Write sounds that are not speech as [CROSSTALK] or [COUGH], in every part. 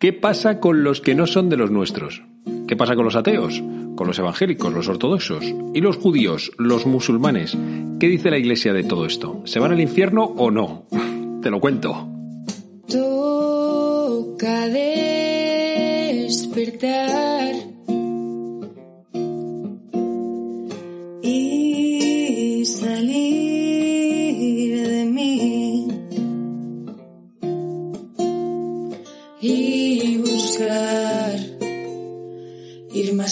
¿Qué pasa con los que no son de los nuestros? ¿Qué pasa con los ateos? ¿Con los evangélicos, los ortodoxos? ¿Y los judíos, los musulmanes? ¿Qué dice la iglesia de todo esto? ¿Se van al infierno o no? [LAUGHS] Te lo cuento. Despertar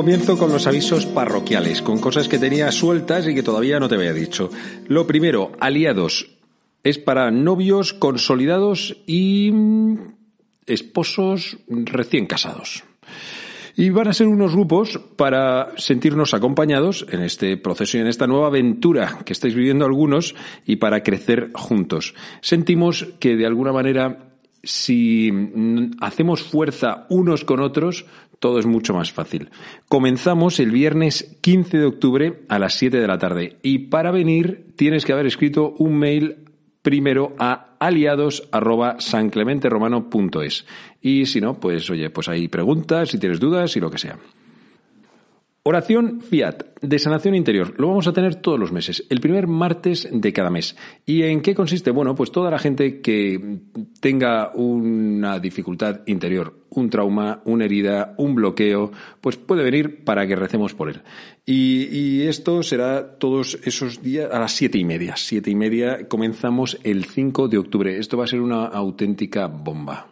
Comienzo con los avisos parroquiales, con cosas que tenía sueltas y que todavía no te había dicho. Lo primero, aliados. Es para novios consolidados y mm, esposos recién casados. Y van a ser unos grupos para sentirnos acompañados en este proceso y en esta nueva aventura que estáis viviendo algunos y para crecer juntos. Sentimos que de alguna manera si hacemos fuerza unos con otros, todo es mucho más fácil. Comenzamos el viernes 15 de octubre a las 7 de la tarde y para venir tienes que haber escrito un mail primero a aliados@sanclementeromano.es y si no, pues oye, pues hay preguntas, si tienes dudas y lo que sea. Oración Fiat de sanación interior. Lo vamos a tener todos los meses, el primer martes de cada mes. ¿Y en qué consiste? Bueno, pues toda la gente que tenga una dificultad interior, un trauma, una herida, un bloqueo, pues puede venir para que recemos por él. Y, y esto será todos esos días a las siete y media. Siete y media comenzamos el 5 de octubre. Esto va a ser una auténtica bomba.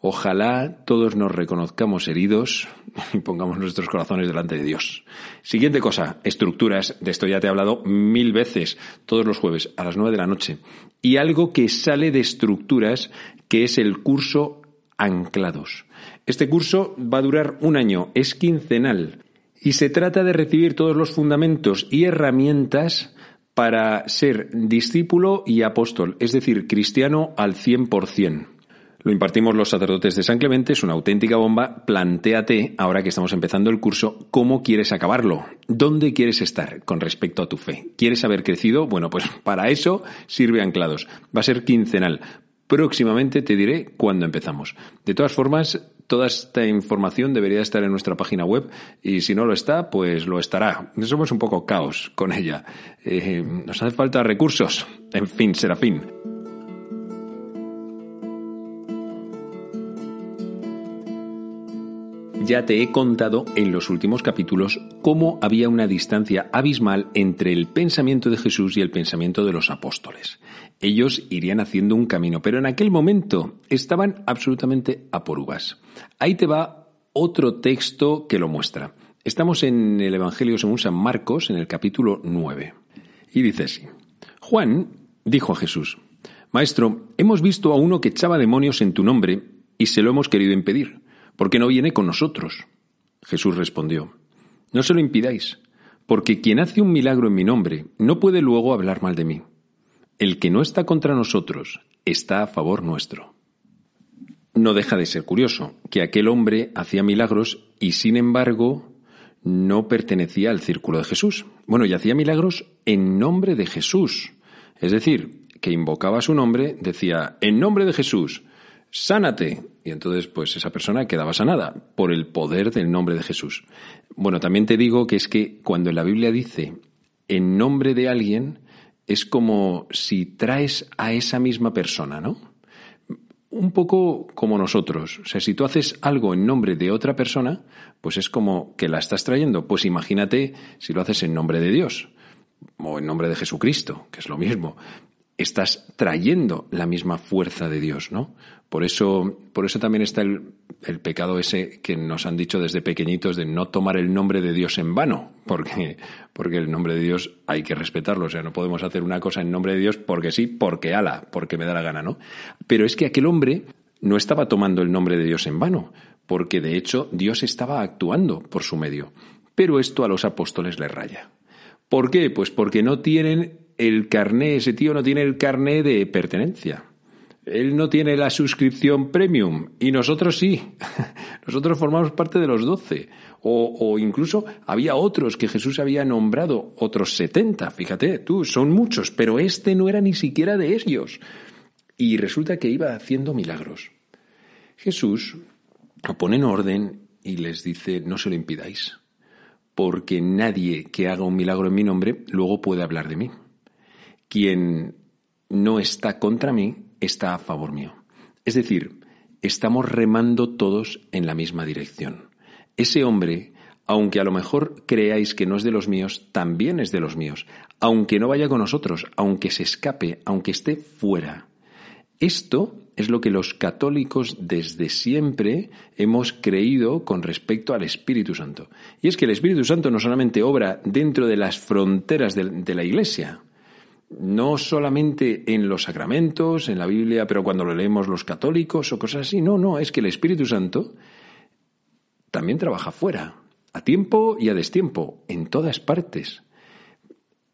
Ojalá todos nos reconozcamos heridos [LAUGHS] y pongamos nuestros corazones delante de Dios. Siguiente cosa, estructuras. De esto ya te he hablado mil veces, todos los jueves a las nueve de la noche. Y algo que sale de estructuras, que es el curso Anclados. Este curso va a durar un año, es quincenal. Y se trata de recibir todos los fundamentos y herramientas para ser discípulo y apóstol, es decir, cristiano al 100%. Lo impartimos los sacerdotes de San Clemente, es una auténtica bomba. Plantéate, ahora que estamos empezando el curso, cómo quieres acabarlo, dónde quieres estar con respecto a tu fe. ¿Quieres haber crecido? Bueno, pues [LAUGHS] para eso sirve Anclados. Va a ser quincenal. Próximamente te diré cuándo empezamos. De todas formas, toda esta información debería estar en nuestra página web y si no lo está, pues lo estará. Somos un poco caos con ella. Eh, nos hace falta recursos. En fin, Serafín. Ya te he contado en los últimos capítulos cómo había una distancia abismal entre el pensamiento de Jesús y el pensamiento de los apóstoles. Ellos irían haciendo un camino, pero en aquel momento estaban absolutamente a por uvas. Ahí te va otro texto que lo muestra. Estamos en el Evangelio según San Marcos, en el capítulo 9. Y dice así. Juan dijo a Jesús, Maestro, hemos visto a uno que echaba demonios en tu nombre y se lo hemos querido impedir ¿Por qué no viene con nosotros? Jesús respondió, No se lo impidáis, porque quien hace un milagro en mi nombre no puede luego hablar mal de mí. El que no está contra nosotros está a favor nuestro. No deja de ser curioso que aquel hombre hacía milagros y sin embargo no pertenecía al círculo de Jesús. Bueno, y hacía milagros en nombre de Jesús. Es decir, que invocaba su nombre, decía, en nombre de Jesús, sánate. Y entonces, pues esa persona quedaba sanada por el poder del nombre de Jesús. Bueno, también te digo que es que cuando la Biblia dice en nombre de alguien, es como si traes a esa misma persona, ¿no? Un poco como nosotros. O sea, si tú haces algo en nombre de otra persona, pues es como que la estás trayendo. Pues imagínate si lo haces en nombre de Dios o en nombre de Jesucristo, que es lo mismo estás trayendo la misma fuerza de Dios, ¿no? Por eso, por eso también está el, el, pecado ese que nos han dicho desde pequeñitos de no tomar el nombre de Dios en vano, porque, porque el nombre de Dios hay que respetarlo, o sea, no podemos hacer una cosa en nombre de Dios porque sí, porque ala, porque me da la gana, ¿no? Pero es que aquel hombre no estaba tomando el nombre de Dios en vano, porque de hecho Dios estaba actuando por su medio. Pero esto a los apóstoles les raya. ¿Por qué? Pues porque no tienen el carné, ese tío no tiene el carné de pertenencia. Él no tiene la suscripción premium y nosotros sí. [LAUGHS] Nosotros formamos parte de los doce. O, o, incluso había otros que Jesús había nombrado, otros setenta. Fíjate, tú, son muchos, pero este no era ni siquiera de ellos. Y resulta que iba haciendo milagros. Jesús lo pone en orden y les dice, no se lo impidáis, porque nadie que haga un milagro en mi nombre luego puede hablar de mí quien no está contra mí está a favor mío. Es decir, estamos remando todos en la misma dirección. Ese hombre, aunque a lo mejor creáis que no es de los míos, también es de los míos, aunque no vaya con nosotros, aunque se escape, aunque esté fuera. Esto es lo que los católicos desde siempre hemos creído con respecto al Espíritu Santo. Y es que el Espíritu Santo no solamente obra dentro de las fronteras de, la Iglesia, no solamente en los sacramentos, en la Biblia, pero cuando lo leemos los católicos o cosas así. No, no, es que el Espíritu Santo también trabaja fuera, a tiempo y a destiempo, en todas partes.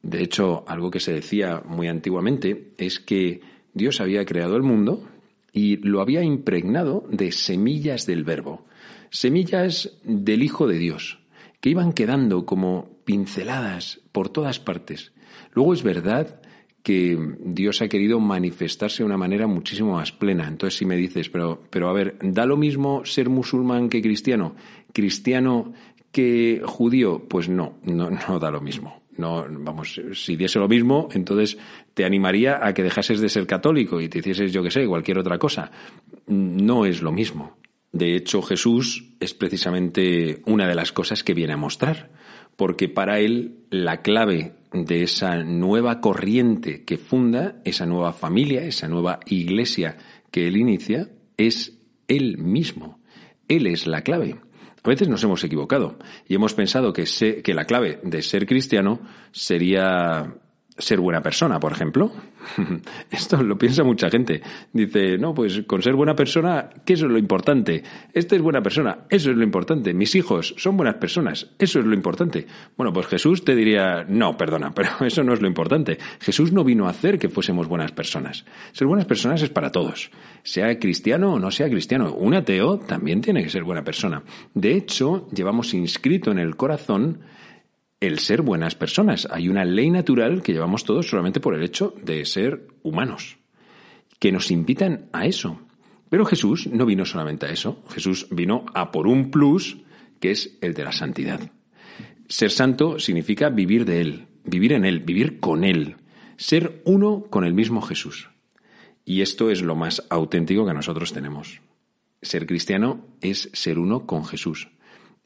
De hecho, algo que se decía muy antiguamente es que Dios había creado el mundo y lo había impregnado de semillas del verbo, semillas del Hijo de Dios, que iban quedando como pinceladas por todas partes. Luego es verdad que Dios ha querido manifestarse de una manera muchísimo más plena. Entonces, si me dices, pero, pero a ver, ¿da lo mismo ser musulmán que cristiano? ¿Cristiano que judío? Pues no, no, no da lo mismo. No, vamos, si diese lo mismo, entonces te animaría a que dejases de ser católico y te hicieses, yo que sé, cualquier otra cosa. No es lo mismo. De hecho, Jesús es precisamente una de las cosas que viene a mostrar, porque para él la clave de esa nueva corriente que funda, esa nueva familia, esa nueva iglesia que él inicia, es él mismo. Él es la clave. A veces nos hemos equivocado y hemos pensado que, que la clave de ser cristiano sería ser buena persona, por ejemplo. [LAUGHS] Esto lo piensa mucha gente. Dice, no, pues con ser buena persona, ¿qué es lo importante? Este es buena persona, eso es lo importante. Mis hijos son buenas personas, eso es lo importante. Bueno, pues Jesús te diría, no, perdona, [LAUGHS] pero eso no es lo importante. Jesús no vino a hacer que fuésemos buenas personas. Ser buenas personas es para todos. Sea cristiano o no sea cristiano. Un ateo también tiene que ser buena persona. De hecho, llevamos inscrito en el corazón el ser buenas personas. Hay una ley natural que llevamos todos solamente por el hecho de ser humanos, que nos invitan a eso. Pero Jesús no vino solamente a eso, Jesús vino a por un plus que es el de la santidad. Ser santo significa vivir de Él, vivir en Él, vivir con Él, ser uno con el mismo Jesús. Y esto es lo más auténtico que nosotros tenemos. Ser cristiano es ser uno con Jesús.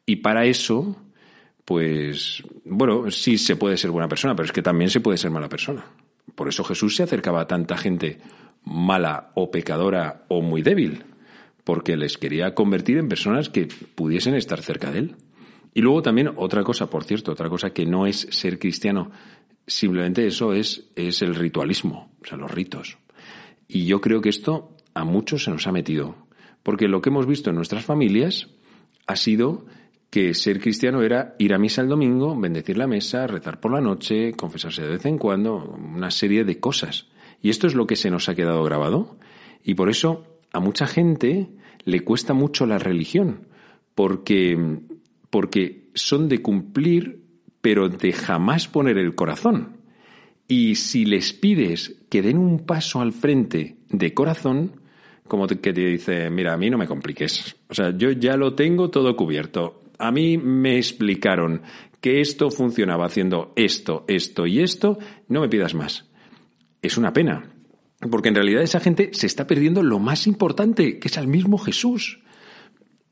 Y para eso pues bueno, sí se puede ser buena persona, pero es que también se puede ser mala persona. Por eso Jesús se acercaba a tanta gente mala o pecadora o muy débil, porque les quería convertir en personas que pudiesen estar cerca de él. Y luego también otra cosa, por cierto, otra cosa que no es ser cristiano, simplemente eso es, es el ritualismo, o sea, los ritos. Y yo creo que esto a muchos se nos ha metido, porque lo que hemos visto en nuestras familias ha sido que ser cristiano era ir a misa el domingo, bendecir la mesa, rezar por la noche, confesarse de vez en cuando, una serie de cosas. Y esto es lo que se nos ha quedado grabado. Y por eso a mucha gente le cuesta mucho la religión, porque, porque son de cumplir, pero de jamás poner el corazón. Y si les pides que den un paso al frente de corazón, como que te dice, mira, a mí no me compliques. O sea, yo ya lo tengo todo cubierto a mí me explicaron que esto funcionaba haciendo esto, esto y esto, no me pidas más. es una pena. Porque en realidad esa gente se está perdiendo lo más importante, que es al mismo Jesús.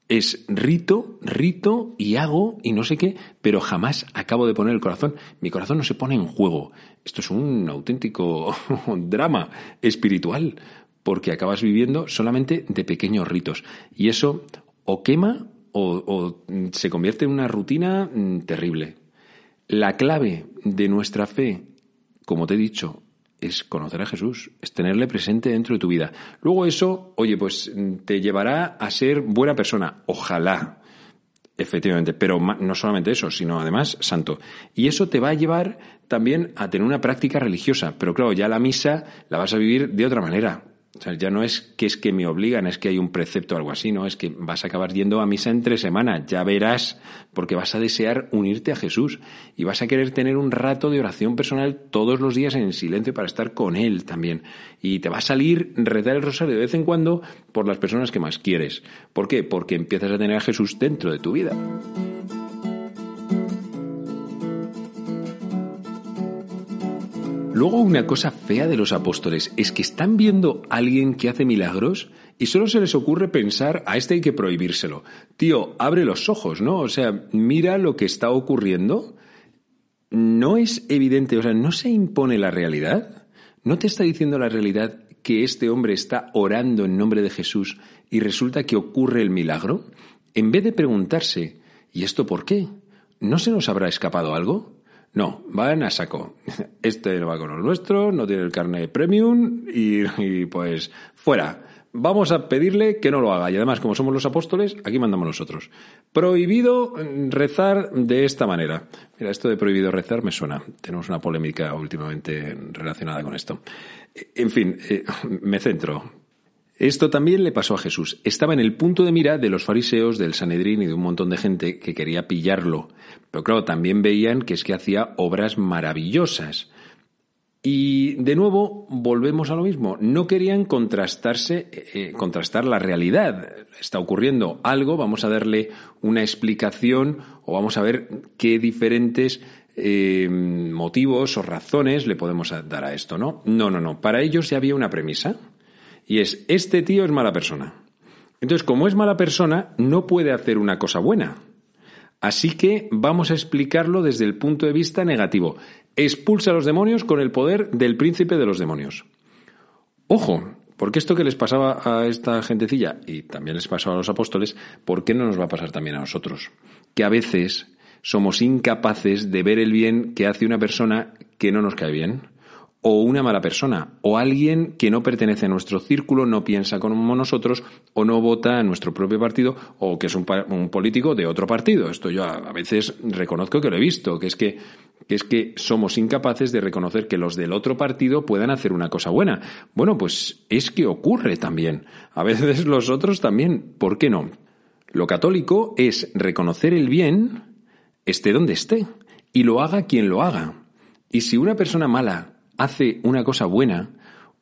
Es rito, rito y hago y no sé qué, pero jamás acabo de poner el corazón. Mi corazón no se pone en juego. Esto es un auténtico [LAUGHS] drama espiritual, porque acabas viviendo solamente de pequeños ritos. Y eso o quema o, o se convierte en una rutina mm, terrible. La clave de nuestra fe, como te he dicho, es conocer a Jesús, es tenerle presente dentro de tu vida. Luego eso, oye, pues te llevará a ser buena persona, ojalá, efectivamente, pero no solamente eso, sino además santo. Y eso te va a llevar también a tener una práctica religiosa, pero claro, ya la misa la vas a vivir de otra manera. O sea, ya no es que es que me obligan, es que hay un precepto o algo así, ¿no? Es que vas a acabar yendo a misa entre semana, ya verás, porque vas a desear unirte a Jesús y vas a querer tener un rato de oración personal todos los días en silencio para estar con Él también. Y te va a salir rezar el rosario de vez en cuando por las personas que más quieres. ¿Por qué? Porque empiezas a tener a Jesús dentro de tu vida. Luego una cosa fea de los apóstoles es que están viendo a alguien que hace milagros y solo se les ocurre pensar, a este hay que prohibírselo. Tío, abre los ojos, ¿no? O sea, mira lo que está ocurriendo. No es evidente, o sea, no se impone la realidad. ¿No te está diciendo la realidad que este hombre está orando en nombre de Jesús y resulta que ocurre el milagro? En vez de preguntarse, ¿y esto por qué? ¿No se nos habrá escapado algo? No, van a saco. [LAUGHS] Este va con los nuestro, no tiene el carnet premium y, pues fuera. Vamos a pedirle que no lo haga. Y además, como somos los apóstoles, aquí mandamos nosotros. Prohibido rezar de esta manera. Mira, esto de prohibido rezar me suena. Tenemos una polémica últimamente relacionada con esto. En fin, eh, [LAUGHS] me centro. Esto también le pasó a Jesús. Estaba en el punto de mira de los fariseos, del Sanedrín y de un montón de gente que quería pillarlo. Pero claro, también veían que es que hacía obras maravillosas. Y de nuevo volvemos a lo mismo. No querían contrastarse, eh, contrastar la realidad. Está ocurriendo algo, vamos a darle una explicación o vamos a ver qué diferentes eh, motivos o razones le podemos dar a esto, ¿no? No, no, no. Para ellos ya había una premisa y es, este tío es mala persona. Entonces, como es mala persona, no puede hacer una cosa buena. Así que vamos a explicarlo desde el punto de vista negativo. Expulsa a los demonios con el poder del príncipe de los demonios. Ojo, porque esto que les pasaba a esta gentecilla y también les pasaba a los apóstoles, ¿por qué no nos va a pasar también a nosotros? Que a veces somos incapaces de ver el bien que hace una persona que no nos cae bien o una mala persona, o alguien que no pertenece a nuestro círculo, no piensa como nosotros, o no vota a nuestro propio partido, o que es un, político de otro partido. Esto yo a, veces reconozco que lo he visto, que es que, que es que somos incapaces de reconocer que los del otro partido puedan hacer una cosa buena. Bueno, pues es que ocurre también. A veces [LAUGHS] los otros también. ¿Por qué no? Lo católico es reconocer el bien, esté donde esté, y lo haga quien lo haga. Y si una persona mala hace una cosa buena,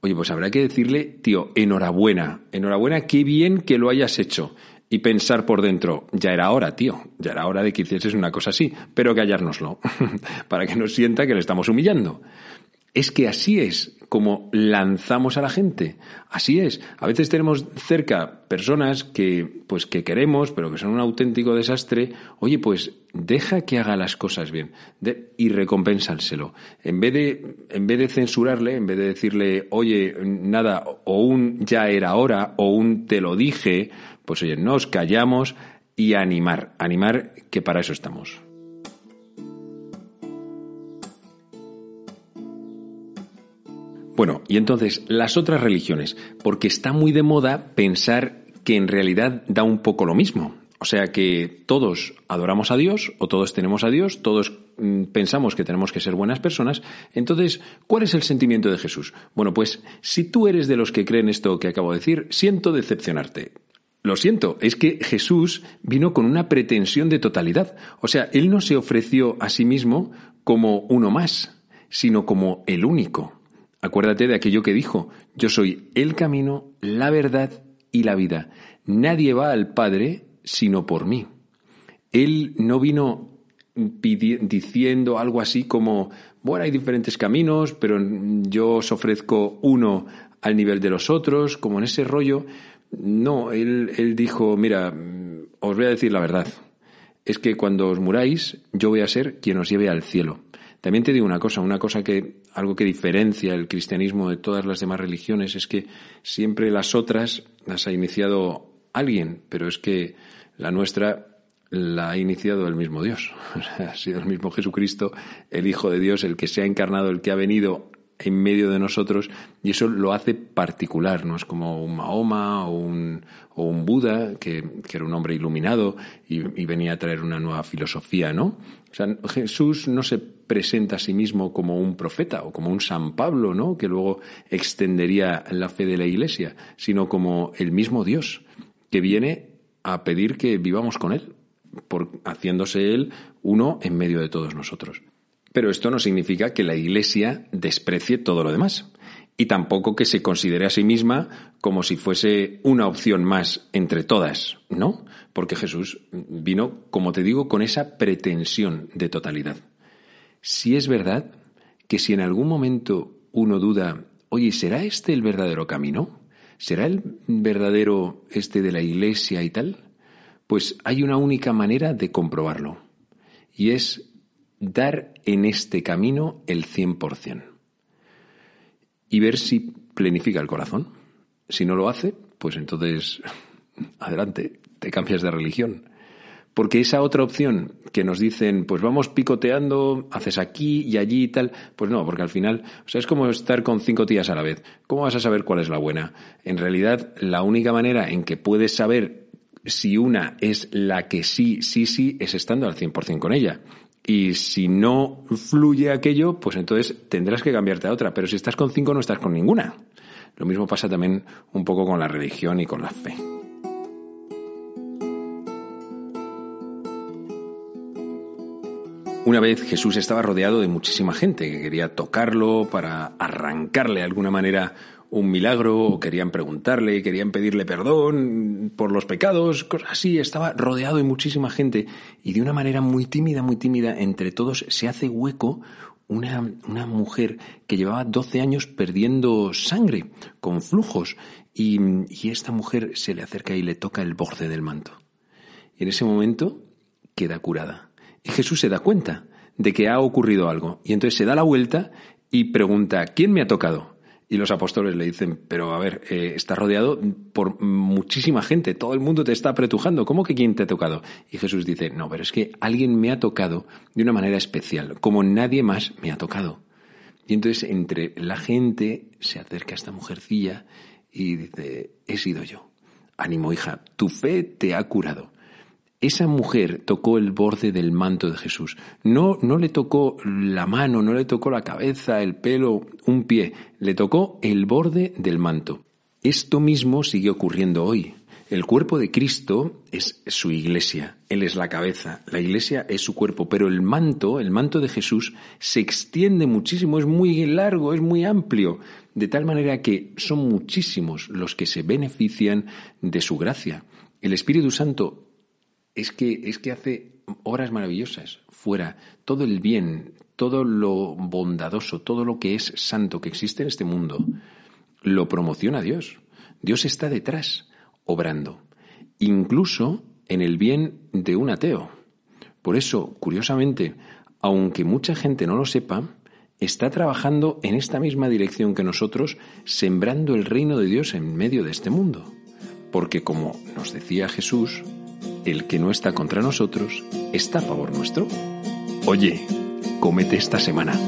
oye, pues habrá que decirle, tío, enhorabuena, enhorabuena, qué bien que lo hayas hecho. Y pensar por dentro, ya era hora, tío, ya era hora de que hicieses una cosa así, pero callárnoslo, [LAUGHS] para que no sienta que le estamos humillando. Es que así es como lanzamos a la gente. Así es. A veces tenemos cerca personas que, pues, que queremos, pero que son un auténtico desastre. Oye, pues deja que haga las cosas bien y recompénsanselo. En vez de, en vez de censurarle, en vez de decirle, oye, nada, o un ya era hora, o un te lo dije, pues oye, nos callamos y animar, animar que para eso estamos. Bueno, y entonces las otras religiones, porque está muy de moda pensar que en realidad da un poco lo mismo. O sea que todos adoramos a Dios o todos tenemos a Dios, todos mm, pensamos que tenemos que ser buenas personas. Entonces, ¿cuál es el sentimiento de Jesús? Bueno, pues si tú eres de los que creen esto que acabo de decir, siento decepcionarte. Lo siento, es que Jesús vino con una pretensión de totalidad. O sea, Él no se ofreció a sí mismo como uno más, sino como el único. Acuérdate de aquello que dijo, yo soy el camino, la verdad y la vida. Nadie va al Padre sino por mí. Él no vino diciendo algo así como, bueno, hay diferentes caminos, pero yo os ofrezco uno al nivel de los otros, como en ese rollo. No, él, él dijo, mira, os voy a decir la verdad. Es que cuando os muráis, yo voy a ser quien os lleve al cielo. También te digo una cosa, una cosa que, algo que diferencia el cristianismo de todas las demás religiones es que siempre las otras las ha iniciado alguien, pero es que la nuestra la ha iniciado el mismo Dios. [LAUGHS] Ha sido el mismo Jesucristo, el Hijo de Dios, el que se ha encarnado, el que ha venido en medio de nosotros, y eso lo hace particular, no es como un Mahoma o un, o un Buda, que, era un hombre iluminado y, venía a traer una nueva filosofía, ¿no? Jesús no se presenta a sí mismo como un profeta o como un San Pablo, ¿no? Que luego extendería la fe de la Iglesia, sino como el mismo Dios, que viene a pedir que vivamos con Él, por haciéndose Él uno en medio de todos nosotros. Pero esto no significa que la Iglesia desprecie todo lo demás. Y tampoco que se considere a sí misma como si fuese una opción más entre todas, ¿no? Porque Jesús vino, como te digo, con esa pretensión de totalidad. Si es verdad que si en algún momento uno duda, oye, ¿será este el verdadero camino? ¿Será el verdadero este de la Iglesia y tal? Pues hay una única manera de comprobarlo. Y es dar en este camino el 100% y ver si plenifica el corazón. Si no lo hace, pues entonces, [LAUGHS] adelante, te cambias de religión. Porque esa otra opción que nos dicen, pues vamos picoteando, haces aquí y allí y tal, pues no, porque al final, o sea, es como estar con cinco tías a la vez. ¿Cómo vas a saber cuál es la buena? En realidad, la única manera en que puedes saber si una es la que sí, sí, sí, es estando al 100% con ella. Y si no fluye aquello, pues entonces tendrás que cambiarte a otra. Pero si estás con cinco, no estás con ninguna. Lo mismo pasa también un poco con la religión y con la fe. Una vez Jesús estaba rodeado de muchísima gente que quería tocarlo para arrancarle de alguna manera un milagro, o querían preguntarle, querían pedirle perdón por los pecados, cosas así. Estaba rodeado de muchísima gente y de una manera muy tímida, muy tímida, entre todos se hace hueco una, una mujer que llevaba 12 años perdiendo sangre, con flujos, y, y esta mujer se le acerca y le toca el borde del manto. Y en ese momento queda curada. Jesús se da cuenta de que ha ocurrido algo. Y entonces se da la vuelta y pregunta, ¿quién me ha tocado? Y los apóstoles le dicen, pero a ver, eh, estás rodeado por muchísima gente, todo el mundo te está apretujando, ¿cómo que quién te ha tocado? Y Jesús dice, no, pero es que alguien me ha tocado de una manera especial, como nadie más me ha tocado. Y entonces entre la gente se acerca esta mujercilla y dice, he sido yo. Ánimo, hija, tu fe te ha curado. Esa mujer tocó el borde del manto de Jesús. No, no le tocó la mano, no le tocó la cabeza, el pelo, un pie. Le tocó el borde del manto. Esto mismo sigue ocurriendo hoy. El cuerpo de Cristo es su iglesia. Él es la cabeza. La iglesia es su cuerpo. Pero el manto, el manto de Jesús, se extiende muchísimo. Es muy largo, es muy amplio. De tal manera que son muchísimos los que se benefician de su gracia. El Espíritu Santo es que, es que hace obras maravillosas fuera, todo el bien, todo lo bondadoso, todo lo que es santo que existe en este mundo, lo promociona Dios. Dios está detrás, obrando, incluso en el bien de un ateo. Por eso, curiosamente, aunque mucha gente no lo sepa, está trabajando en esta misma dirección que nosotros, sembrando el reino de Dios en medio de este mundo. Porque como nos decía Jesús, el que no está contra nosotros está a favor nuestro. Oye, comete esta semana.